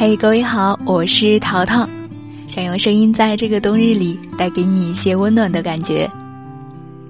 嘿，各位好，我是淘淘，想用声音在这个冬日里带给你一些温暖的感觉。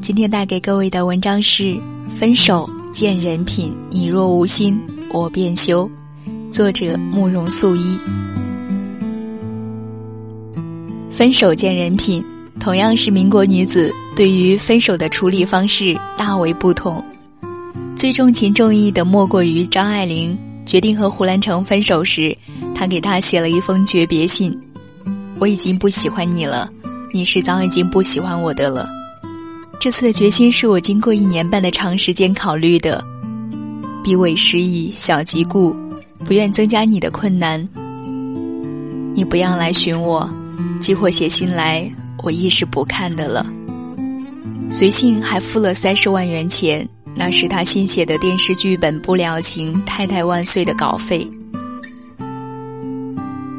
今天带给各位的文章是《分手见人品》，你若无心，我便休。作者慕容素衣。分手见人品，同样是民国女子，对于分手的处理方式大为不同。最重情重义的莫过于张爱玲。决定和胡兰成分手时，他给他写了一封诀别信：“我已经不喜欢你了，你是早已经不喜欢我的了。这次的决心是我经过一年半的长时间考虑的。彼委失意，小即故，不愿增加你的困难。你不要来寻我，寄或写信来，我亦是不看的了。随信还付了三十万元钱。”那是他新写的电视剧本《不了情》《太太万岁》的稿费。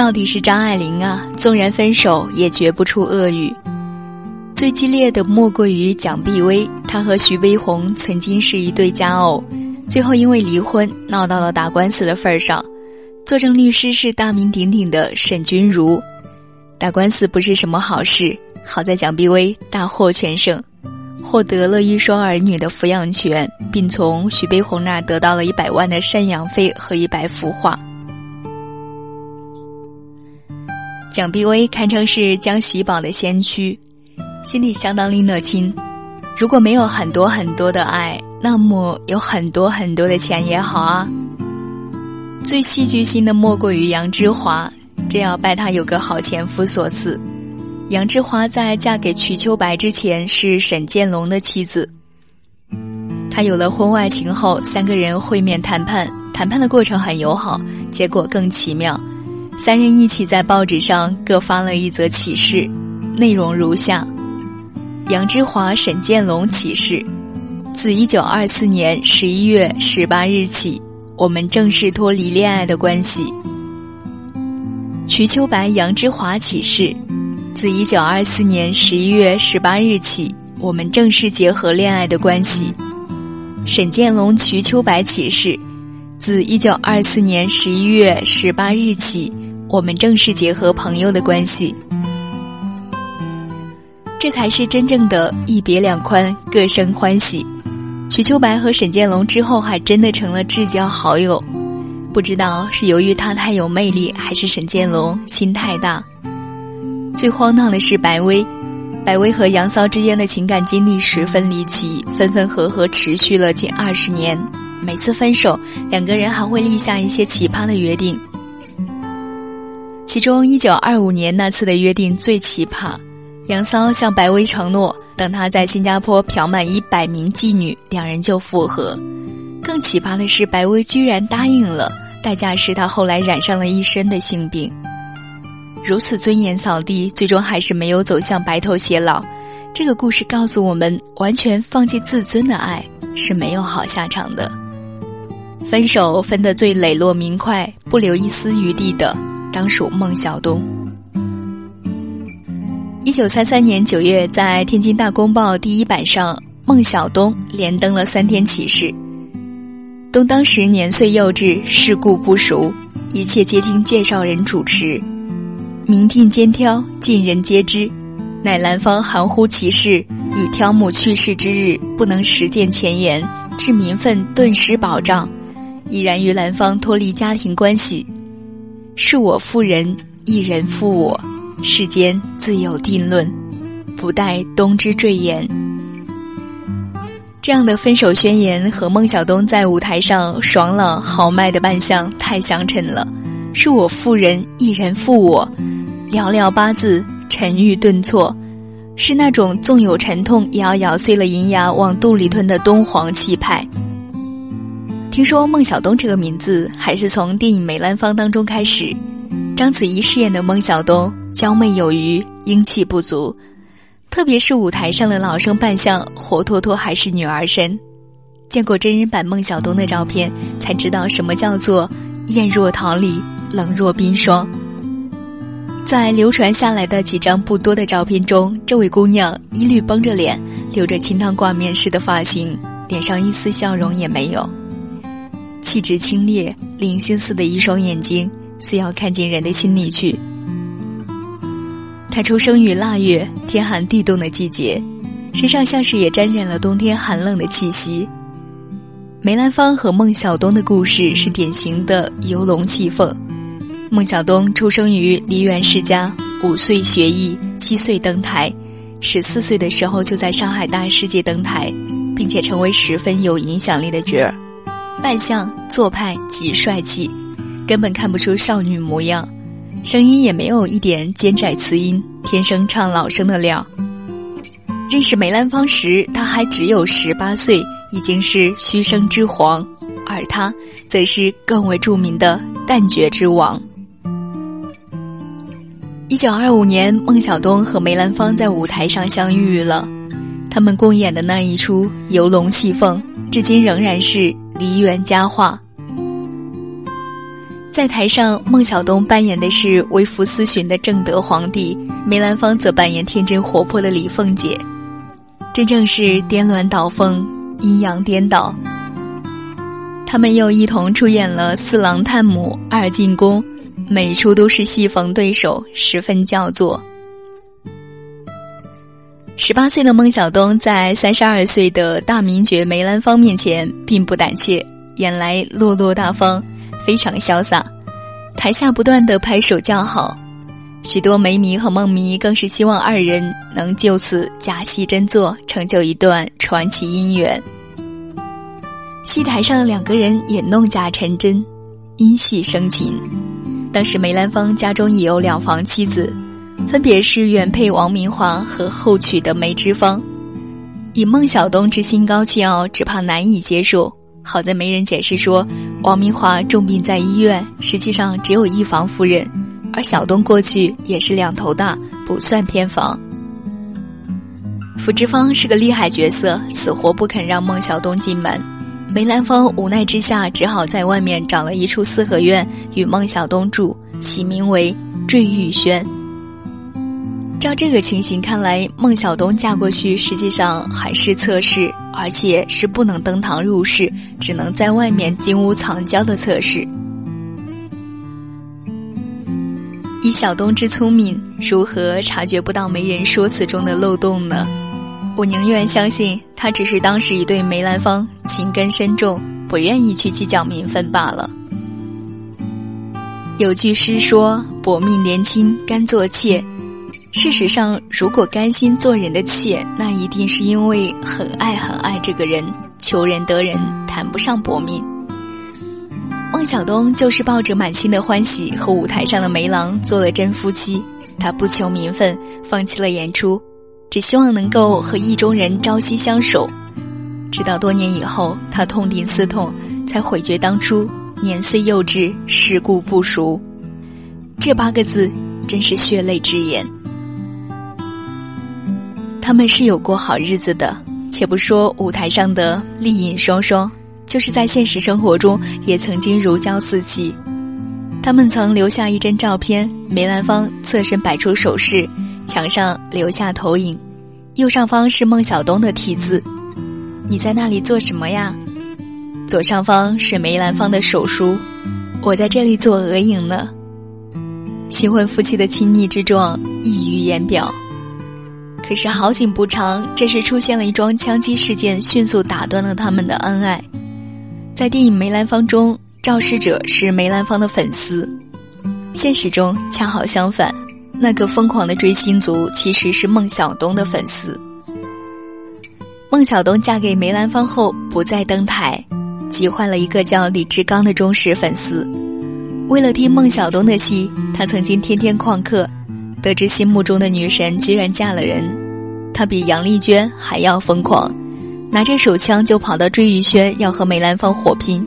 到底是张爱玲啊，纵然分手也绝不出恶语。最激烈的莫过于蒋碧薇，她和徐悲鸿曾经是一对佳偶，最后因为离婚闹到了打官司的份儿上。作证律师是大名鼎鼎的沈君儒。打官司不是什么好事，好在蒋碧薇大获全胜。获得了一双儿女的抚养权，并从徐悲鸿那得到了一百万的赡养费和一百幅画。蒋碧薇堪称是江喜宝的先驱，心里相当拎得清。如果没有很多很多的爱，那么有很多很多的钱也好啊。最戏剧性的莫过于杨之华，这要拜他有个好前夫所赐。杨之华在嫁给瞿秋白之前是沈建龙的妻子。他有了婚外情后，三个人会面谈判，谈判的过程很友好，结果更奇妙。三人一起在报纸上各发了一则启事，内容如下：杨之华、沈建龙启事，自一九二四年十一月十八日起，我们正式脱离恋爱的关系。瞿秋白、杨之华启事。自一九二四年十一月十八日起，我们正式结合恋爱的关系。沈建龙、瞿秋白启示：自一九二四年十一月十八日起，我们正式结合朋友的关系。这才是真正的一别两宽，各生欢喜。瞿秋白和沈建龙之后还真的成了至交好友。不知道是由于他太有魅力，还是沈建龙心太大。最荒唐的是白薇，白薇和杨骚之间的情感经历十分离奇，分分合合持续了近二十年。每次分手，两个人还会立下一些奇葩的约定。其中，一九二五年那次的约定最奇葩。杨骚向白薇承诺，等他在新加坡嫖满一百名妓女，两人就复合。更奇葩的是，白薇居然答应了，代价是他后来染上了一身的性病。如此尊严扫地，最终还是没有走向白头偕老。这个故事告诉我们，完全放弃自尊的爱是没有好下场的。分手分得最磊落明快，不留一丝余地的，当属孟小冬。一九三三年九月，在天津大公报第一版上，孟小冬连登了三天启事。冬当时年岁幼稚，世故不熟，一切皆听介绍人主持。明定兼挑，尽人皆知，乃兰芳含糊其事，与挑母去世之日不能实践前言，致民愤顿失保障，已然与兰芳脱离家庭关系，是我负人，一人负我，世间自有定论，不待冬之赘言。这样的分手宣言和孟小冬在舞台上爽朗豪迈的扮相太相称了，是我负人，一人负我。寥寥八字，沉郁顿挫，是那种纵有沉痛也要咬碎了银牙往肚里吞的东皇气派。听说孟小冬这个名字还是从电影《梅兰芳》当中开始。章子怡饰演的孟小冬，娇媚有余，英气不足，特别是舞台上的老生扮相，活脱脱还是女儿身。见过真人版孟小冬的照片，才知道什么叫做艳若桃李，冷若冰霜。在流传下来的几张不多的照片中，这位姑娘一律绷着脸，留着清汤挂面式的发型，脸上一丝笑容也没有。气质清冽、灵星似的一双眼睛，似要看进人的心里去。他出生于腊月，天寒地冻的季节，身上像是也沾染了冬天寒冷的气息。梅兰芳和孟小冬的故事是典型的游龙戏凤。孟小冬出生于梨园世家，五岁学艺，七岁登台，十四岁的时候就在上海大世界登台，并且成为十分有影响力的角儿，扮相做派极帅气，根本看不出少女模样，声音也没有一点尖窄磁音，天生唱老生的料。认识梅兰芳时，他还只有十八岁。已经是虚声之皇，而他则是更为著名的旦角之王。一九二五年，孟小冬和梅兰芳在舞台上相遇了，他们共演的那一出《游龙戏凤》，至今仍然是梨园佳话。在台上，孟小冬扮演的是微服私巡的正德皇帝，梅兰芳则扮演天真活泼的李凤姐，真正是颠鸾倒凤。阴阳颠倒，他们又一同出演了《四郎探母》《二进宫》，每出都是戏逢对手，十分叫座。十八岁的孟小冬在三十二岁的大名角梅兰芳面前并不胆怯，演来落落大方，非常潇洒，台下不断的拍手叫好，许多梅迷和孟迷更是希望二人能就此假戏真做，成就一段传奇姻缘。戏台上两个人也弄假成真，因戏生情。当时梅兰芳家中已有两房妻子，分别是原配王明华和后娶的梅芝芳。以孟小冬之心高气傲，只怕难以接受。好在媒人解释说，王明华重病在医院，实际上只有一房夫人，而小冬过去也是两头大，不算偏房。福芝芳是个厉害角色，死活不肯让孟小冬进门。梅兰芳无奈之下，只好在外面找了一处四合院与孟小冬住，起名为坠玉轩。照这个情形看来，孟小冬嫁过去实际上还是侧室，而且是不能登堂入室，只能在外面金屋藏娇的侧室。以小冬之聪明，如何察觉不到媒人说辞中的漏洞呢？我宁愿相信他只是当时已对梅兰芳情根深重，不愿意去计较名分罢了。有句诗说：“薄命年轻甘做妾。”事实上，如果甘心做人的妾，那一定是因为很爱很爱这个人，求人得人，谈不上薄命。孟小冬就是抱着满心的欢喜和舞台上的梅郎做了真夫妻，他不求名分，放弃了演出。只希望能够和意中人朝夕相守，直到多年以后，他痛定思痛，才悔觉当初年岁幼稚，世故不熟。这八个字真是血泪之言。他们是有过好日子的，且不说舞台上的丽影双双，就是在现实生活中也曾经如胶似漆。他们曾留下一张照片，梅兰芳侧身摆出手势。墙上留下投影，右上方是孟小冬的题字：“你在那里做什么呀？”左上方是梅兰芳的手书：“我在这里做额影呢。”新婚夫妻的亲昵之状溢于言表。可是好景不长，这时出现了一桩枪击事件，迅速打断了他们的恩爱。在电影《梅兰芳》中，肇事者是梅兰芳的粉丝，现实中恰好相反。那个疯狂的追星族其实是孟小冬的粉丝。孟小冬嫁给梅兰芳后不再登台，急坏了一个叫李志刚的忠实粉丝。为了听孟小冬的戏，他曾经天天旷课。得知心目中的女神居然嫁了人，他比杨丽娟还要疯狂，拿着手枪就跑到追玉轩要和梅兰芳火拼。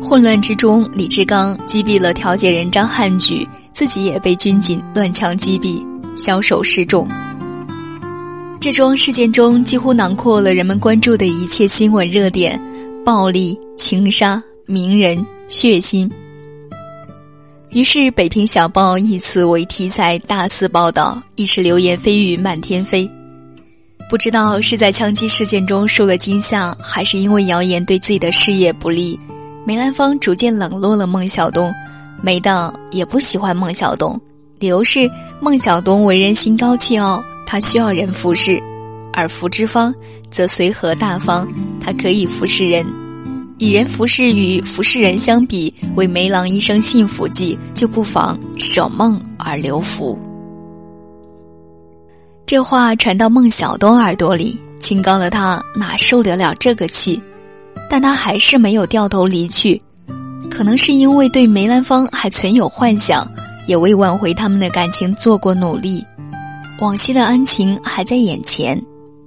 混乱之中，李志刚击毙了调解人张汉举。自己也被军警乱枪击毙，枭首示众。这桩事件中几乎囊括了人们关注的一切新闻热点：暴力、情杀、名人、血腥。于是，《北平小报》以此为题材大肆报道，一时流言蜚语满天飞。不知道是在枪击事件中受了惊吓，还是因为谣言对自己的事业不利，梅兰芳逐渐冷落了孟小冬。梅党也不喜欢孟小冬，理由是孟小冬为人心高气傲，他需要人服侍；而福芝芳则随和大方，他可以服侍人。以人服侍与服侍人相比，为梅郎一生幸福计，就不妨舍梦而留福。这话传到孟小冬耳朵里，清高的他哪受得了这个气？但他还是没有掉头离去，可能是因为对梅兰芳还存有幻想，也为挽回他们的感情做过努力。往昔的恩情还在眼前，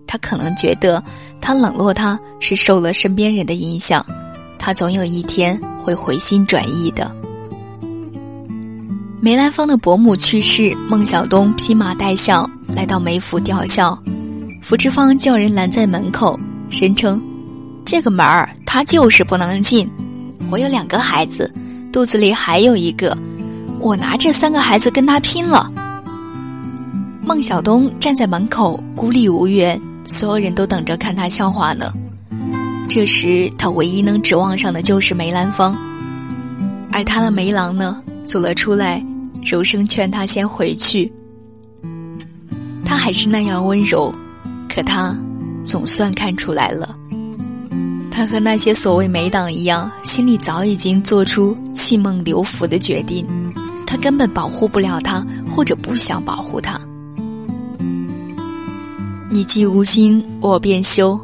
他可能觉得他冷落他是受了身边人的影响。他总有一天会回心转意的。梅兰芳的伯母去世，孟小冬披麻戴孝来到梅府吊孝，福芝芳叫人拦在门口，声称：“这个门儿他就是不能进。我有两个孩子，肚子里还有一个，我拿这三个孩子跟他拼了。”孟小冬站在门口孤立无援，所有人都等着看他笑话呢。这时，他唯一能指望上的就是梅兰芳，而他的梅郎呢，走了出来，柔声劝他先回去。他还是那样温柔，可他总算看出来了，他和那些所谓梅党一样，心里早已经做出弃孟留福的决定，他根本保护不了他，或者不想保护他。你既无心，我便休。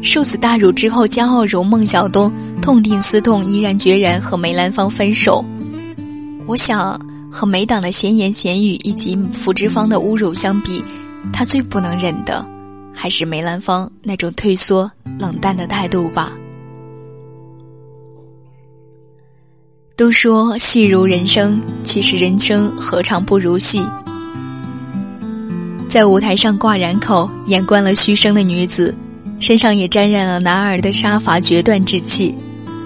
受此大辱之后，骄傲如孟小冬痛定思痛，毅然决然和梅兰芳分手。我想和梅党的闲言闲语以及福芝芳的侮辱相比，他最不能忍的还是梅兰芳那种退缩冷淡的态度吧。都说戏如人生，其实人生何尝不如戏？在舞台上挂染口演惯了虚声的女子。身上也沾染了男儿的杀伐决断之气，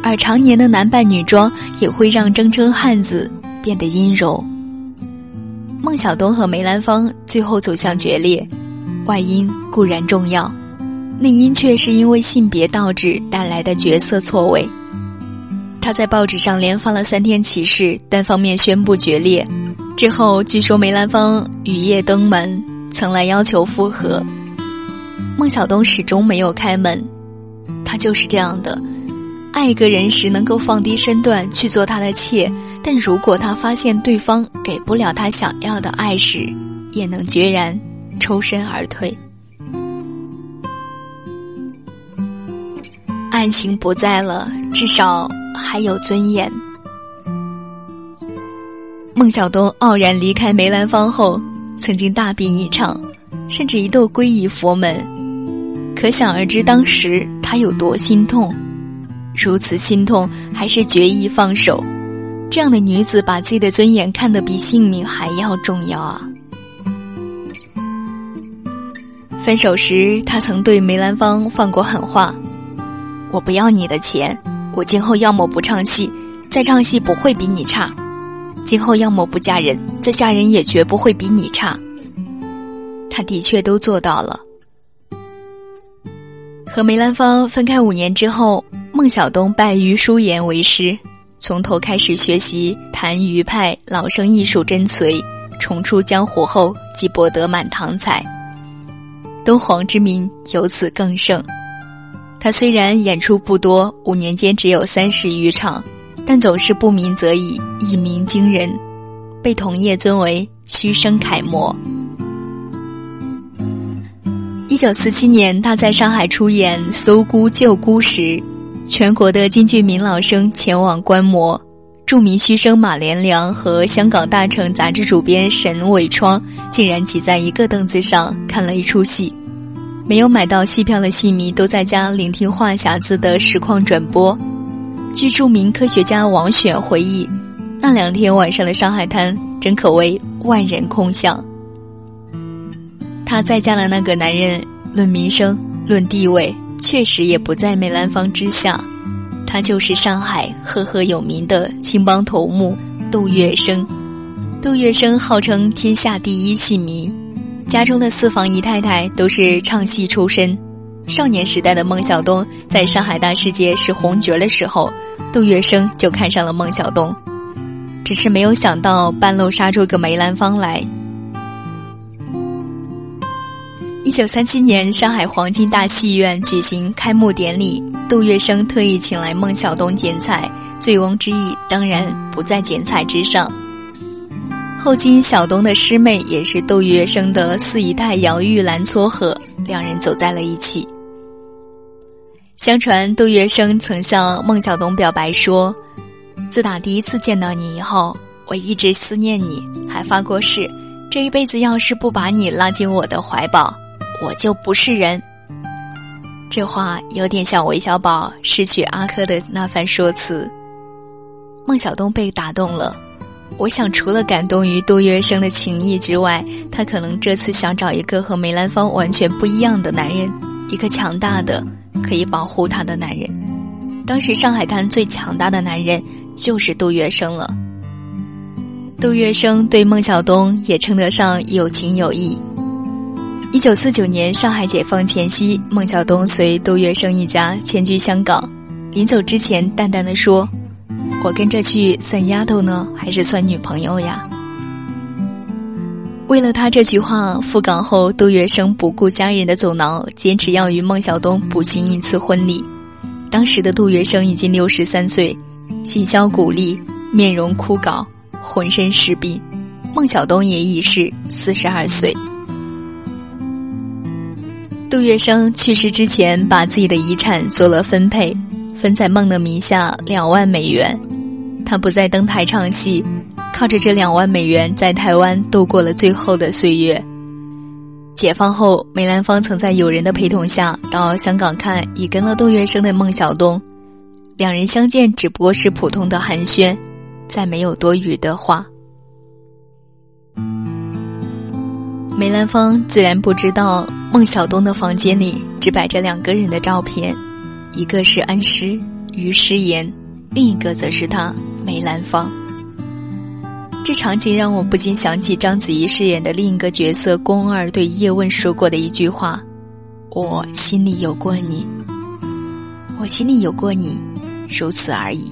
而常年的男扮女装也会让铮铮汉子变得阴柔。孟小冬和梅兰芳最后走向决裂，外因固然重要，内因却是因为性别倒置带来的角色错位。他在报纸上连发了三天启事，单方面宣布决裂。之后据说梅兰芳雨夜登门，曾来要求复合。孟小冬始终没有开门，他就是这样的，爱一个人时能够放低身段去做他的妾，但如果他发现对方给不了他想要的爱时，也能决然抽身而退。爱情不在了，至少还有尊严。孟小冬傲然离开梅兰芳后，曾经大病一场，甚至一度皈依佛门。可想而知，当时他有多心痛，如此心痛，还是决意放手。这样的女子，把自己的尊严看得比性命还要重要啊！分手时，他曾对梅兰芳放过狠话：“我不要你的钱，我今后要么不唱戏，再唱戏不会比你差；今后要么不嫁人，再嫁人也绝不会比你差。”他的确都做到了。和梅兰芳分开五年之后，孟小冬拜于淑妍为师，从头开始学习谭余派老生艺术真髓，重出江湖后即博得满堂彩，东皇之名由此更盛。他虽然演出不多，五年间只有三十余场，但总是不鸣则已，一鸣惊人，被同业尊为虚声楷模。一九四七年，他在上海出演《搜孤救孤》时，全国的京剧名老生前往观摩。著名虚声马连良和香港《大成》杂志主编沈伟窗竟然挤在一个凳子上看了一出戏。没有买到戏票的戏迷都在家聆听话匣子的实况转播。据著名科学家王选回忆，那两天晚上的上海滩真可谓万人空巷。他再嫁的那个男人，论名声、论地位，确实也不在梅兰芳之下。他就是上海赫赫有名的青帮头目杜月笙。杜月笙号称天下第一戏迷，家中的四房姨太太都是唱戏出身。少年时代的孟小冬在上海大世界是红角的时候，杜月笙就看上了孟小冬。只是没有想到半路杀出个梅兰芳来。一九三七年，上海黄金大戏院举行开幕典礼，杜月笙特意请来孟小冬剪彩，醉翁之意当然不在剪彩之上。后金小冬的师妹也是杜月笙的四姨太姚玉兰撮合，两人走在了一起。相传杜月笙曾向孟小冬表白说：“自打第一次见到你以后，我一直思念你，还发过誓，这一辈子要是不把你拉进我的怀抱。”我就不是人。这话有点像韦小宝失去阿珂的那番说辞。孟小冬被打动了，我想除了感动于杜月笙的情谊之外，他可能这次想找一个和梅兰芳完全不一样的男人，一个强大的可以保护她的男人。当时上海滩最强大的男人就是杜月笙了。杜月笙对孟小冬也称得上有情有义。一九四九年上海解放前夕，孟小冬随杜月笙一家迁居香港。临走之前，淡淡的说：“我跟着去算丫头呢，还是算女朋友呀？”为了他这句话，赴港后，杜月笙不顾家人的阻挠，坚持要与孟小冬补行一次婚礼。当时的杜月笙已经六十三岁，细削骨立，面容枯槁，浑身是病；孟小冬也已是四十二岁。杜月笙去世之前，把自己的遗产做了分配，分在孟的名下两万美元。他不再登台唱戏，靠着这两万美元在台湾度过了最后的岁月。解放后，梅兰芳曾在友人的陪同下到香港看已跟了杜月笙的孟小冬，两人相见只不过是普通的寒暄，再没有多余的话。梅兰芳自然不知道，孟小冬的房间里只摆着两个人的照片，一个是恩师于诗言，另一个则是他梅兰芳。这场景让我不禁想起章子怡饰演的另一个角色宫二对叶问说过的一句话：“我心里有过你，我心里有过你，如此而已，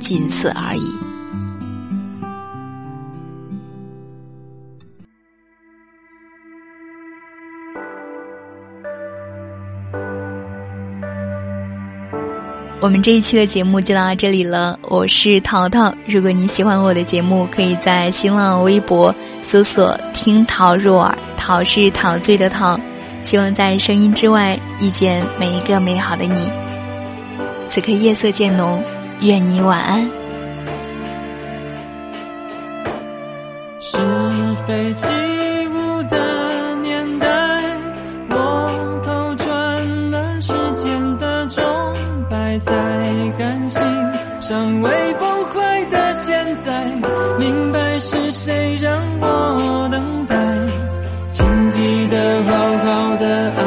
仅此而已。”我们这一期的节目就到这里了，我是淘淘。如果你喜欢我的节目，可以在新浪微博搜索“听陶入耳”，陶是陶醉的陶。希望在声音之外遇见每一个美好的你。此刻夜色渐浓，愿你晚安。是非尚未崩坏的现在，明白是谁让我等待。请记得好好的爱，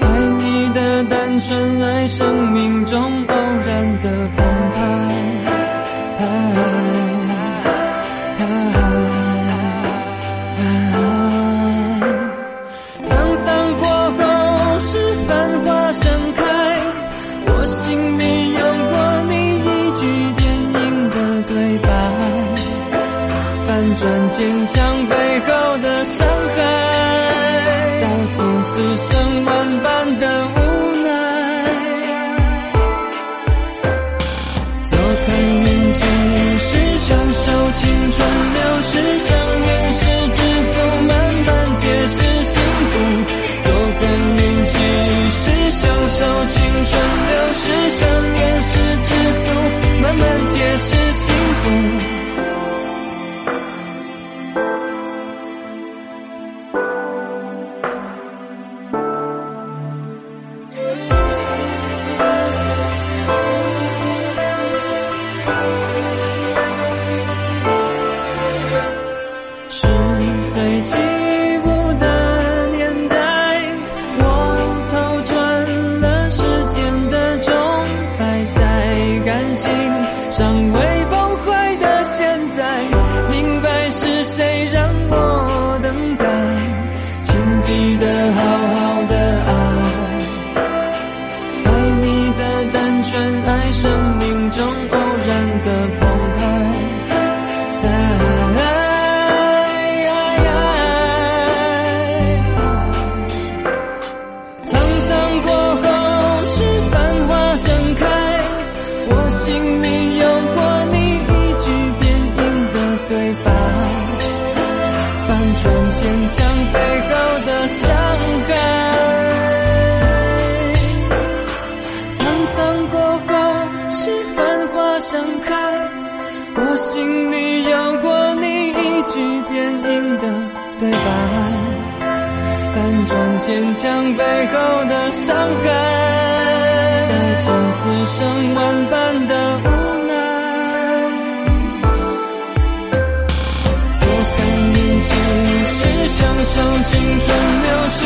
爱你的单纯，爱生命中偶然的盛开，我心里有过你一句电影的对白，反转坚强背后的伤害，带进此生万般的无奈。做看运气是享受青春流逝。